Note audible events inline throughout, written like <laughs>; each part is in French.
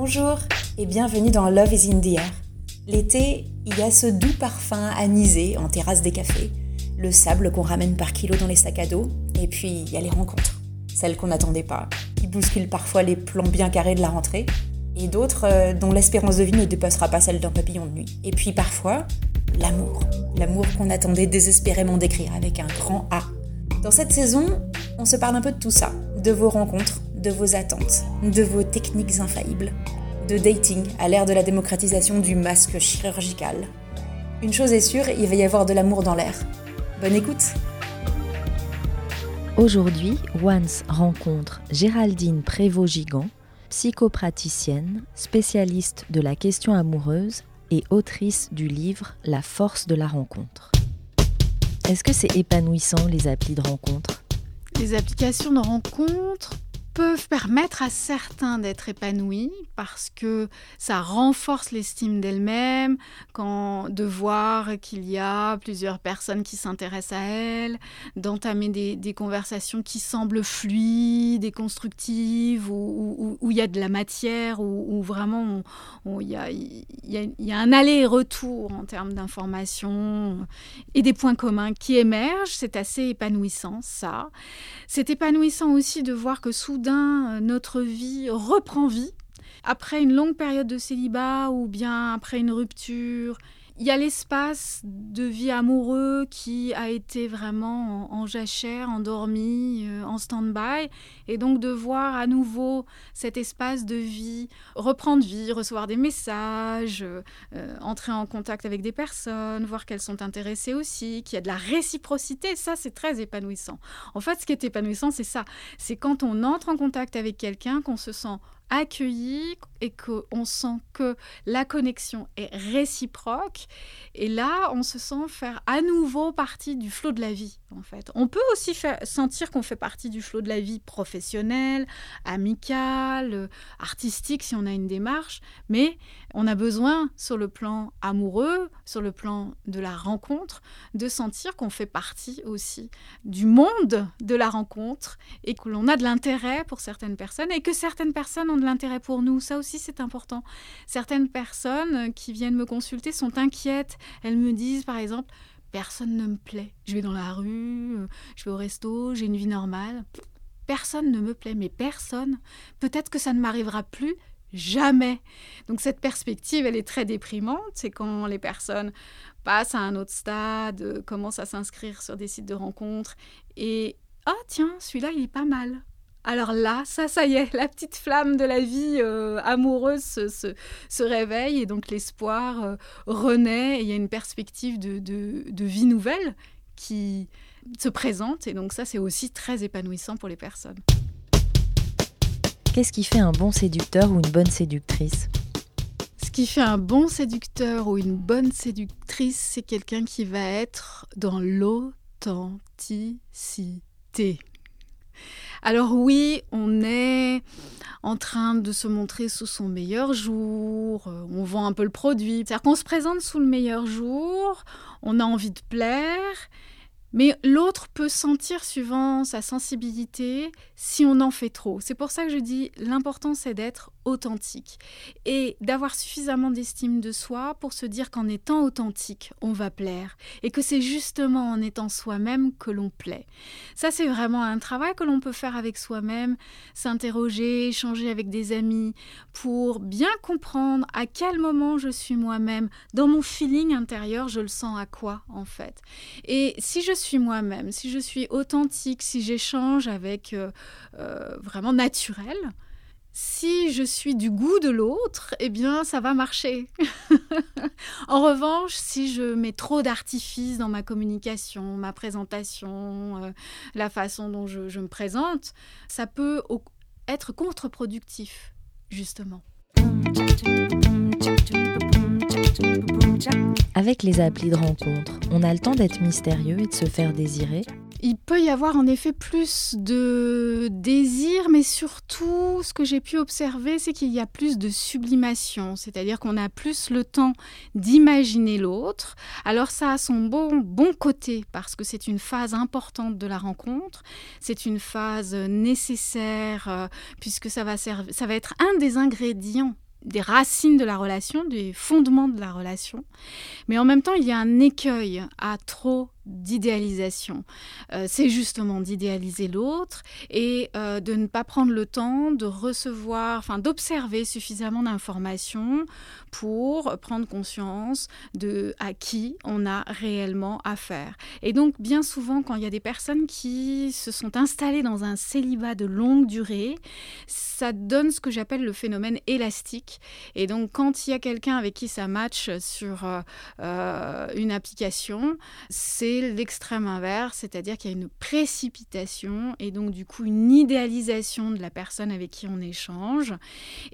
Bonjour et bienvenue dans Love is in the Air. L'été, il y a ce doux parfum anisé en terrasse des cafés, le sable qu'on ramène par kilo dans les sacs à dos, et puis il y a les rencontres, celles qu'on n'attendait pas, qui bousculent parfois les plans bien carrés de la rentrée, et d'autres euh, dont l'espérance de vie ne dépassera pas celle d'un papillon de nuit. Et puis parfois, l'amour, l'amour qu'on attendait désespérément d'écrire avec un grand A. Dans cette saison, on se parle un peu de tout ça, de vos rencontres, de vos attentes, de vos techniques infaillibles, de dating à l'ère de la démocratisation du masque chirurgical. Une chose est sûre, il va y avoir de l'amour dans l'air. Bonne écoute Aujourd'hui, Once rencontre Géraldine Prévost-Gigant, psychopraticienne, spécialiste de la question amoureuse et autrice du livre La force de la rencontre. Est-ce que c'est épanouissant les applis de rencontre? Les applications de rencontre? Peuvent permettre à certains d'être épanouis parce que ça renforce l'estime d'elle-même, quand de voir qu'il y a plusieurs personnes qui s'intéressent à elle, d'entamer des, conversations qui semblent fluides et constructives, où, il y a de la matière, où, vraiment il y, a, y a un aller-retour en termes d'informations et des points communs qui émergent. C'est assez épanouissant, ça. C'est épanouissant aussi de voir que soudain, euh, notre vie reprend vie. Après une longue période de célibat ou bien après une rupture, il y a l'espace de vie amoureux qui a été vraiment en, jachère, endormi, euh, en stand-by. Et donc de voir à nouveau cet espace de vie reprendre vie, recevoir des messages, euh, entrer en contact avec des personnes, voir qu'elles sont intéressées aussi, qu'il y a de la réciprocité, ça c'est très épanouissant. En fait, ce qui est épanouissant, c'est ça. C'est quand on entre en contact avec quelqu'un, qu'on se sent accueilli et qu'on sent que la connexion est réciproque. Et là, on se sent faire à nouveau partie du flot de la vie, en fait. On peut aussi sentir qu'on fait partie du flot de la vie professionnelle, amicale, artistique, si on a une démarche, mais on a besoin, sur le plan amoureux, sur le plan de la rencontre, de sentir qu'on fait partie aussi du monde de la rencontre et que l'on a de l'intérêt pour certaines personnes et que certaines personnes ont de l'intérêt pour nous. Ça aussi, c'est important. Certaines personnes qui viennent me consulter sont inquiètes. Elles me disent, par exemple, personne ne me plaît. Je vais dans la rue, euh, je vais au resto, j'ai une vie normale. Personne ne me plaît, mais personne. Peut-être que ça ne m'arrivera plus jamais. Donc cette perspective, elle est très déprimante. C'est quand les personnes passent à un autre stade, euh, commencent à s'inscrire sur des sites de rencontres et ah tiens, celui-là, il est pas mal. Alors là, ça, ça y est, <laughs> la petite flamme de la vie euh, amoureuse se, réveille et donc l'espoir euh, renaît et il y a une perspective de, de, vie nouvelle qui se présente et donc ça, c'est aussi très épanouissant pour les personnes. Qu'est-ce qui fait un bon séducteur ou une bonne séductrice? Ce qui fait un bon séducteur ou une bonne séductrice, c'est quelqu'un qui va être dans l'authenticité. Alors oui, on est en train de se montrer sous son meilleur jour, euh, on vend un peu le produit, c'est-à-dire qu'on se présente sous le meilleur jour, on a envie de plaire, mais l'autre peut sentir, suivant sa sensibilité, si on en fait trop. C'est pour ça que je dis l'important c'est d'être authentique et d'avoir suffisamment d'estime de soi pour se dire qu'en étant authentique, on va plaire et que c'est justement en étant soi-même que l'on plaît. Ça, c'est vraiment un travail que l'on peut faire avec soi-même, s'interroger, échanger avec des amis pour bien comprendre à quel moment je suis moi-même. Dans mon feeling intérieur, je le sens à quoi en fait. Et si je suis moi-même, si je suis authentique, si j'échange avec euh, euh, vraiment naturel, si je suis du goût de l'autre, eh bien, ça va marcher. <laughs> en revanche, si je mets trop d'artifices dans ma communication, ma présentation, euh, la façon dont je, je me présente, ça peut être contre-productif, justement. Avec les applis de rencontre, on a le temps d'être mystérieux et de se faire désirer il peut y avoir en effet plus de désir, mais surtout, ce que j'ai pu observer, c'est qu'il y a plus de sublimation, c'est-à-dire qu'on a plus le temps d'imaginer l'autre. Alors ça a son bon, bon côté, parce que c'est une phase importante de la rencontre, c'est une phase nécessaire, euh, puisque ça va, ça va être un des ingrédients des racines de la relation, des fondements de la relation. Mais en même temps, il y a un écueil à trop d'idéalisation. Euh, c'est justement d'idéaliser l'autre et euh, de ne pas prendre le temps de recevoir, enfin d'observer suffisamment d'informations pour prendre conscience de à qui on a réellement affaire. Et donc bien souvent quand il y a des personnes qui se sont installées dans un célibat de longue durée, ça donne ce que j'appelle le phénomène élastique. Et donc quand il y a quelqu'un avec qui ça match sur euh, une application, c'est l'extrême inverse, c'est-à-dire qu'il y a une précipitation et donc du coup une idéalisation de la personne avec qui on échange.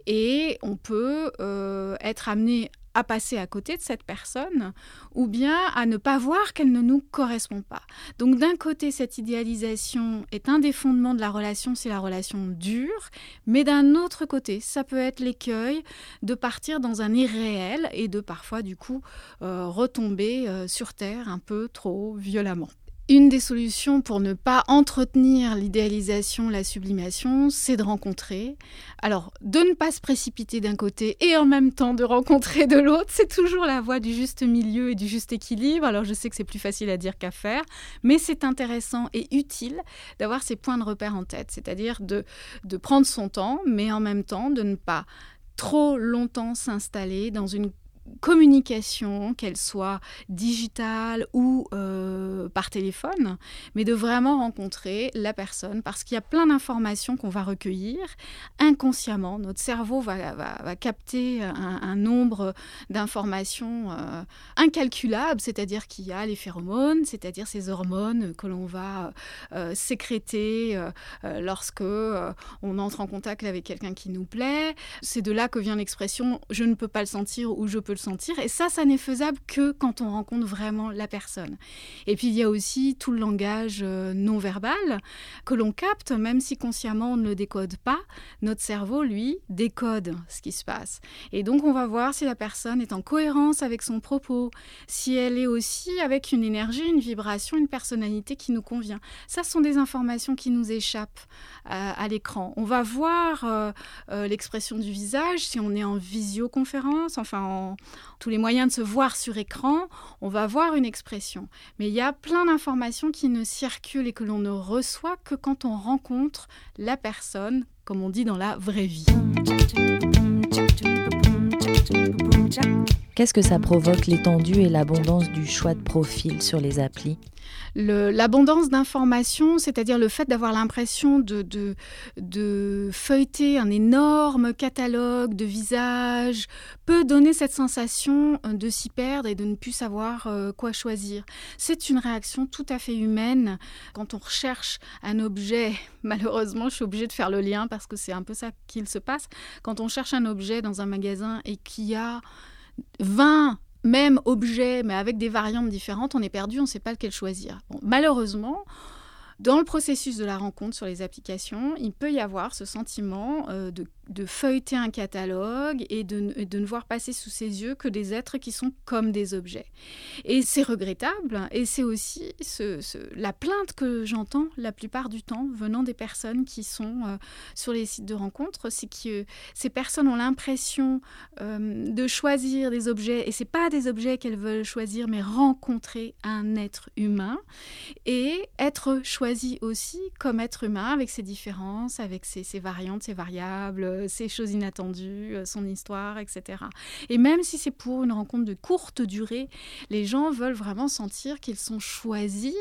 Et on peut euh, être amené à passer à côté de cette personne ou bien à ne pas voir qu'elle ne nous correspond pas. Donc d'un côté, cette idéalisation est un des fondements de la relation si la relation dure, mais d'un autre côté, ça peut être l'écueil de partir dans un irréel et de parfois du coup euh, retomber euh, sur Terre un peu trop violemment. Une des solutions pour ne pas entretenir l'idéalisation, la sublimation, c'est de rencontrer. Alors, de ne pas se précipiter d'un côté et en même temps de rencontrer de l'autre, c'est toujours la voie du juste milieu et du juste équilibre. Alors, je sais que c'est plus facile à dire qu'à faire, mais c'est intéressant et utile d'avoir ces points de repère en tête, c'est-à-dire de, de prendre son temps, mais en même temps de ne pas trop longtemps s'installer dans une communication, qu'elle soit digitale ou euh, par téléphone, mais de vraiment rencontrer la personne parce qu'il y a plein d'informations qu'on va recueillir inconsciemment. Notre cerveau va, va, capter un, nombre d'informations euh, incalculables, c'est-à-dire qu'il y a les phéromones, c'est-à-dire ces hormones que l'on va euh, sécréter lorsque on entre en contact avec quelqu'un qui nous plaît. C'est de là que vient l'expression je ne peux pas le sentir ou je peux le sentir. Et ça, ça n'est faisable que quand on rencontre vraiment la personne. Et puis il y a aussi tout le langage euh, non verbal que l'on capte, même si consciemment on ne le décode pas. Notre cerveau, lui, décode ce qui se passe. Et donc on va voir si la personne est en cohérence avec son propos, si elle est aussi avec une énergie, une vibration, une personnalité qui nous convient. Ça, sont des informations qui nous échappent euh, à, l'écran. On va voir euh, l'expression du visage si on est en visioconférence, enfin en, tous les moyens de se voir sur écran, on va voir une expression. Mais il y a plein d'informations qui ne circulent et que l'on ne reçoit que quand on rencontre la personne, comme on dit dans la vraie vie. Qu'est-ce que ça provoque l'étendue et l'abondance du choix de profil sur les applis? L'abondance d'informations, c'est-à-dire le fait d'avoir l'impression de, feuilleter un énorme catalogue de visages, peut donner cette sensation euh, de s'y perdre et de ne plus savoir euh, quoi choisir. C'est une réaction tout à fait humaine quand on recherche un objet. <laughs> Malheureusement, je suis obligée de faire le lien parce que c'est un peu ça qu'il se passe. Quand on cherche un objet dans un magasin et qu'il y a 20 même objets, mais avec des variantes différentes, on est perdu, on ne sait pas lequel choisir. malheureusement, dans le processus de la rencontre sur les applications, il peut y avoir ce sentiment euh, de de feuilleter un catalogue et de, ne voir passer sous ses yeux que des êtres qui sont comme des objets. Et c'est regrettable, et c'est aussi la plainte que j'entends la plupart du temps venant des personnes qui sont euh, sur les sites de rencontres, c'est que ces personnes ont l'impression euh, de choisir des objets, et c'est pas des objets qu'elles veulent choisir, mais rencontrer un être humain, et être choisi aussi comme être humain avec ses différences, avec ses variantes, ses variables, ces euh, choses inattendues, euh, son histoire, etc. Et même si c'est pour une rencontre de courte durée, les gens veulent vraiment sentir qu'ils sont choisis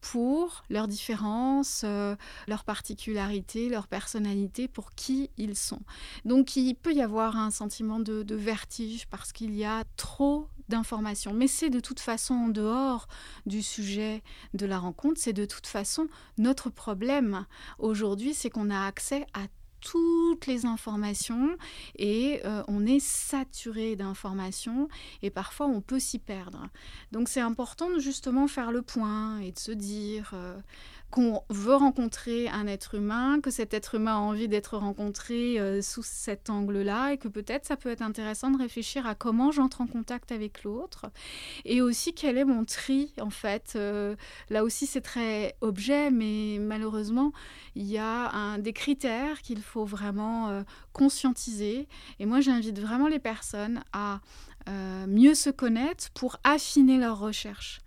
pour leurs différences, euh, leurs particularités, leur personnalité, pour qui ils sont. Donc il peut y avoir un sentiment de, de vertige parce qu'il y a trop d'informations. Mais c'est de toute façon en dehors du sujet de la rencontre, c'est de toute façon notre problème aujourd'hui, c'est qu'on a accès à toutes les informations et euh, on est saturé d'informations et parfois on peut s'y perdre. Donc c'est important de justement faire le point et de se dire euh, qu'on veut rencontrer un être humain, que cet être humain a envie d'être rencontré euh, sous cet angle-là, et que peut-être ça peut être intéressant de réfléchir à comment j'entre en contact avec l'autre, et aussi quel est mon tri, en fait. Euh, là aussi, c'est très objet, mais malheureusement, il y a un, des critères qu'il faut vraiment euh, conscientiser, et moi, j'invite vraiment les personnes à mieux se connaître pour affiner leurs recherches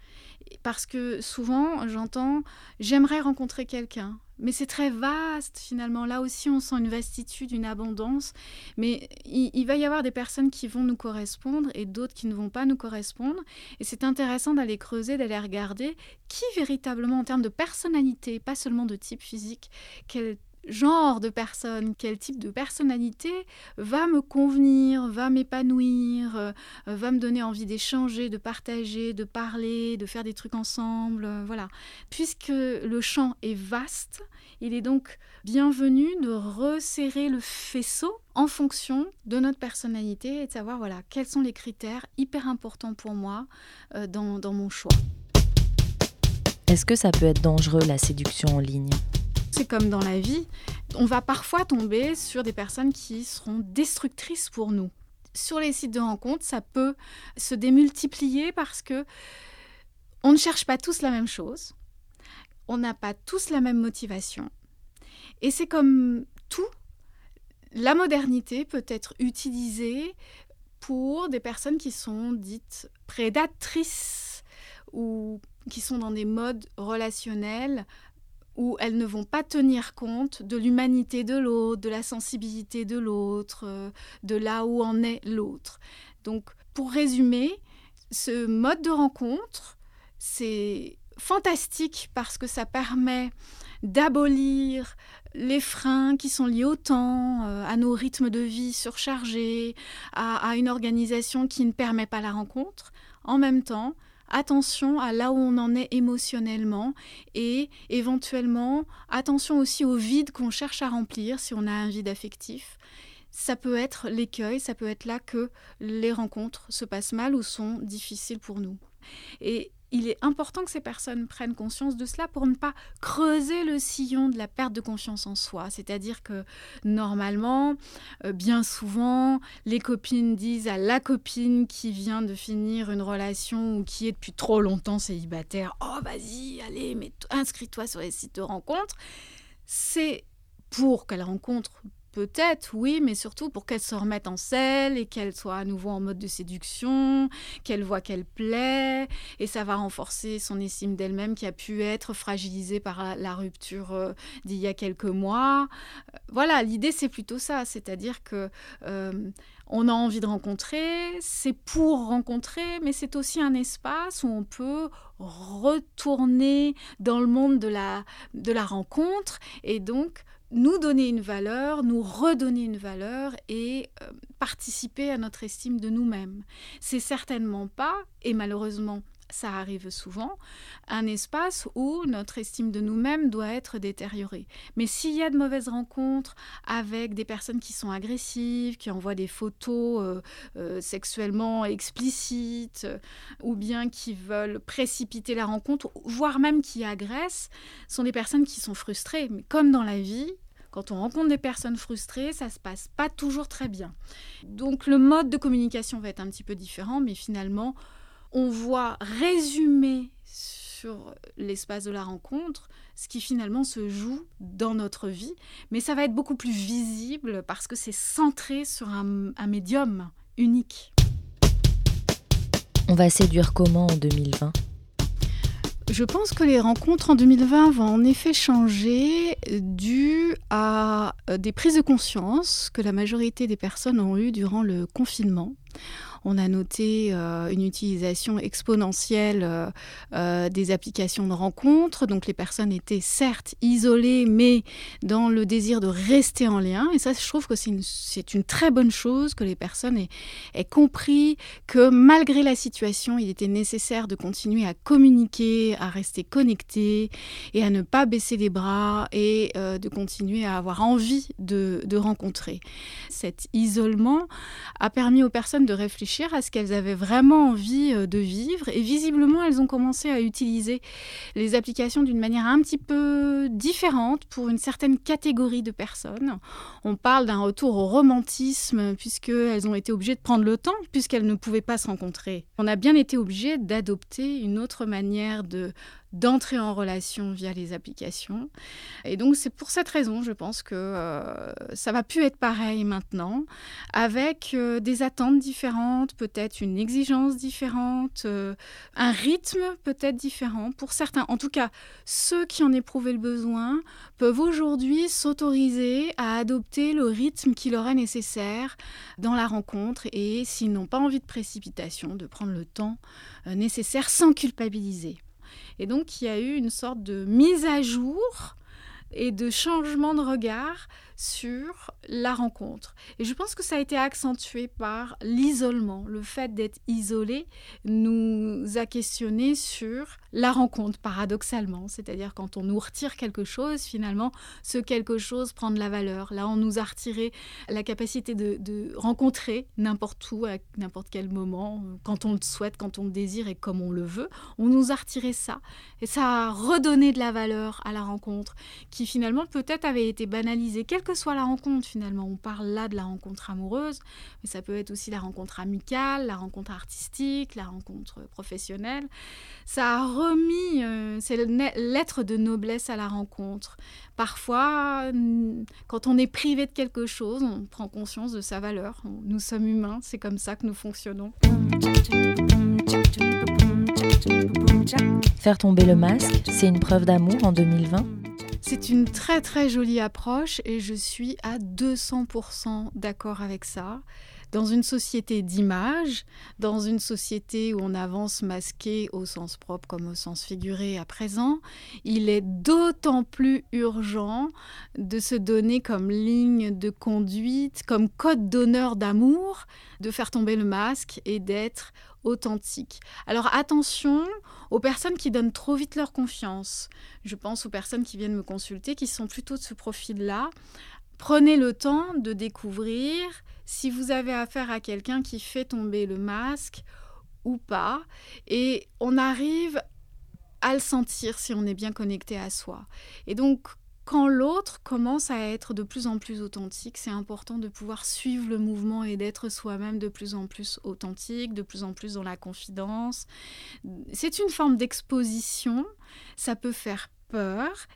parce que souvent j'entends j'aimerais rencontrer quelqu'un. Mais c'est très vaste finalement. Là aussi, on sent une vastitude, une abondance. Mais il, va y avoir des personnes qui vont nous correspondre et d'autres qui ne vont pas nous correspondre. Et c'est intéressant d'aller creuser, d'aller regarder qui véritablement, en termes de personnalité, pas seulement de type physique, quel genre de personne, quel type de personnalité va me convenir, va m'épanouir, euh, va me donner envie d'échanger, de partager, de parler, de faire des trucs ensemble, euh, voilà. Puisque le champ est vaste, il est donc bienvenu de resserrer le faisceau en fonction de notre personnalité et de savoir voilà quels sont les critères hyper importants pour moi euh, dans, dans mon choix. Est-ce que ça peut être dangereux la séduction en ligne? C'est comme dans la vie, on va parfois tomber sur des personnes qui seront destructrices pour nous. Sur les sites de rencontres, ça peut se démultiplier parce que on ne cherche pas tous la même chose, on n'a pas tous la même motivation. Et c'est comme tout, la modernité peut être utilisée pour des personnes qui sont dites prédatrices ou qui sont dans des modes relationnels où elles ne vont pas tenir compte de l'humanité de l'autre, de la sensibilité de l'autre, euh, de là où en est l'autre. Donc, pour résumer, ce mode de rencontre, c'est fantastique parce que ça permet d'abolir les freins qui sont liés au temps, euh, à nos rythmes de vie surchargés, à une organisation qui ne permet pas la rencontre. En même temps, attention à là où on en est émotionnellement et éventuellement attention aussi au vide qu'on cherche à remplir si on a un vide affectif. Ça peut être l'écueil, ça peut être là que les rencontres se passent mal ou sont difficiles pour nous. Et il est important que ces personnes prennent conscience de cela pour ne pas creuser le sillon de la perte de confiance en soi. C'est-à-dire que normalement, euh, bien souvent, les copines disent à la copine qui vient de finir une relation ou qui est depuis trop longtemps célibataire, oh vas-y, allez, inscris-toi sur les sites de rencontres. C'est pour qu'elle rencontre Peut-être, oui, mais surtout pour qu'elle se remette en selle et qu'elle soit à nouveau en mode de séduction, qu'elle voit qu'elle plaît, et ça va renforcer son estime d'elle-même qui a pu être fragilisée par la, rupture euh, d'il y a quelques mois. Euh, voilà, l'idée c'est plutôt ça, c'est-à-dire que euh, on a envie de rencontrer, c'est pour rencontrer, mais c'est aussi un espace où on peut retourner dans le monde de la, de la rencontre et donc nous donner une valeur, nous redonner une valeur et euh, participer à notre estime de nous-mêmes. C'est certainement pas, et malheureusement ça arrive souvent, un espace où notre estime de nous-mêmes doit être détériorée. Mais s'il y a de mauvaises rencontres avec des personnes qui sont agressives, qui envoient des photos euh, euh, sexuellement explicites, ou bien qui veulent précipiter la rencontre, voire même qui agressent, sont des personnes qui sont frustrées. Mais comme dans la vie, quand on rencontre des personnes frustrées, ça se passe pas toujours très bien. Donc le mode de communication va être un petit peu différent, mais finalement, on voit résumer sur l'espace de la rencontre ce qui finalement se joue dans notre vie, mais ça va être beaucoup plus visible parce que c'est centré sur un, un médium unique. On va séduire comment en 2020 je pense que les rencontres en 2020 vont en effet changer dû à euh, des prises de conscience que la majorité des personnes ont eues durant le confinement on a noté euh, une utilisation exponentielle euh, euh, des applications de rencontres. Donc les personnes étaient certes isolées, mais dans le désir de rester en lien. Et ça, je trouve que c'est une, très bonne chose que les personnes aient, compris que malgré la situation, il était nécessaire de continuer à communiquer, à rester connecté et à ne pas baisser les bras et de continuer à avoir envie de, de rencontrer. Cet isolement a permis aux personnes de réfléchir à ce qu'elles avaient vraiment envie euh, de vivre. Et visiblement, elles ont commencé à utiliser les applications d'une manière un petit peu différente pour une certaine catégorie de personnes. On parle d'un retour au romantisme puisqu'elles ont été obligées de prendre le temps puisqu'elles ne pouvaient pas se rencontrer. On a bien été obligé d'adopter une autre manière de d'entrer en relation via les applications. Et donc c'est pour cette raison, je pense que euh, ça va plus être pareil maintenant, avec euh, des attentes différentes, peut-être une exigence différente, euh, un rythme peut-être différent pour certains. En tout cas, ceux qui en éprouvaient le besoin peuvent aujourd'hui s'autoriser à adopter le rythme qui leur est nécessaire dans la rencontre et s'ils n'ont pas envie de précipitation, de prendre le temps nécessaire sans culpabiliser. Et donc, il y a eu une sorte de mise à jour et de changement de regard sur la rencontre. Et je pense que ça a été accentué par l'isolement. Le fait d'être isolé nous a questionné sur la rencontre, paradoxalement. C'est-à-dire quand on nous retire quelque chose, finalement, ce quelque chose prend de la valeur. Là, on nous a retiré la capacité de, rencontrer n'importe où, à n'importe quel moment, quand on le souhaite, quand on le désire et comme on le veut. On nous a retiré ça. Et ça a redonné de la valeur à la rencontre, qui finalement peut-être avait été banalisée que soit la rencontre finalement, on parle là de la rencontre amoureuse, mais ça peut être aussi la rencontre amicale, la rencontre artistique, la rencontre professionnelle. Ça a remis euh, l'être de noblesse à la rencontre. Parfois, quand on est privé de quelque chose, on prend conscience de sa valeur. Nous sommes humains, c'est comme ça que nous fonctionnons. Faire tomber le masque, c'est une preuve d'amour en 2020 c'est une très très jolie approche et je suis à 200% d'accord avec ça. Dans une société d'image, dans une société où on avance masqué au sens propre comme au sens figuré à présent, il est d'autant plus urgent de se donner comme ligne de conduite, comme code d'honneur d'amour, de faire tomber le masque et d'être authentique. Alors attention aux personnes qui donnent trop vite leur confiance. Je pense aux personnes qui viennent me consulter, qui sont plutôt de ce profil-là. Prenez le temps de découvrir si vous avez affaire à quelqu'un qui fait tomber le masque ou pas. Et on arrive à le sentir si on est bien connecté à soi. Et donc, quand l'autre commence à être de plus en plus authentique, c'est important de pouvoir suivre le mouvement et d'être soi-même de plus en plus authentique, de plus en plus dans la confidence. C'est une forme d'exposition, ça peut faire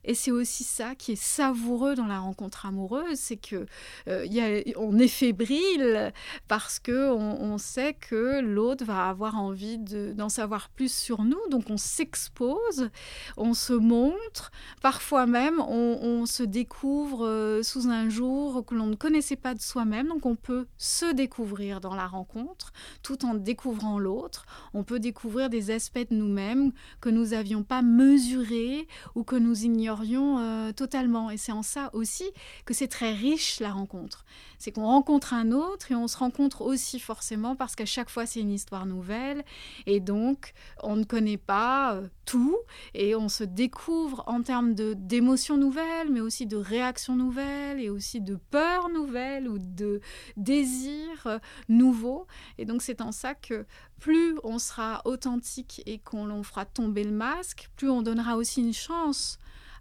et c'est aussi ça qui est savoureux dans la rencontre amoureuse, c'est que euh, on est fébrile parce que on, sait que l'autre va avoir envie d'en savoir plus sur nous, donc on s'expose, on se montre, parfois même on, se découvre euh, sous un jour que l'on ne connaissait pas de soi-même, donc on peut se découvrir dans la rencontre tout en découvrant l'autre. On peut découvrir des aspects de nous-mêmes que nous n'avions pas mesurés ou que nous ignorions euh, totalement. Et c'est en ça aussi que c'est très riche la rencontre. C'est qu'on rencontre un autre et on se rencontre aussi forcément parce qu'à chaque fois c'est une histoire nouvelle et donc on ne connaît pas euh, tout et on se découvre en termes d'émotions nouvelles mais aussi de réactions nouvelles et aussi de peurs nouvelles ou de désirs euh, nouveaux. Et donc c'est en ça que plus on sera authentique et qu'on fera tomber le masque, plus on donnera aussi une chance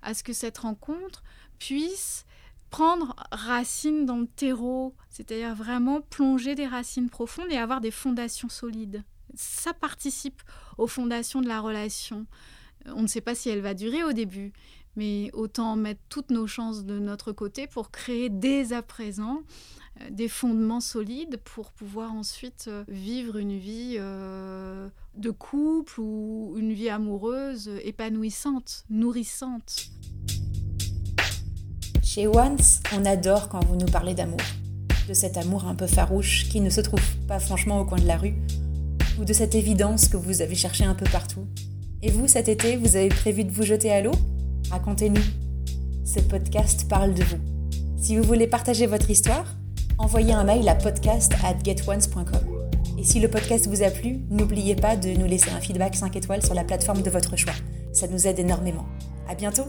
à ce que cette rencontre puisse prendre racine dans le terreau, c'est-à-dire vraiment plonger des racines profondes et avoir des fondations solides. Ça participe aux fondations de la relation. On ne sait pas si elle va durer au début, mais autant mettre toutes nos chances de notre côté pour créer dès à présent euh, des fondements solides pour pouvoir ensuite euh, vivre une vie euh, de couple ou une vie amoureuse épanouissante, nourrissante. Chez Once, on adore quand vous nous parlez d'amour. De cet amour un peu farouche qui ne se trouve pas franchement au coin de la rue, ou de cette évidence que vous avez cherché un peu partout. Et vous, cet été, vous avez prévu de vous jeter à l'eau? Racontez-nous. Ce podcast parle de vous. Si vous voulez partager votre histoire, envoyez un mail à podcast at getones.com. Et si le podcast vous a plu, n'oubliez pas de nous laisser un feedback 5 étoiles sur la plateforme de votre choix. Ça nous aide énormément. À bientôt!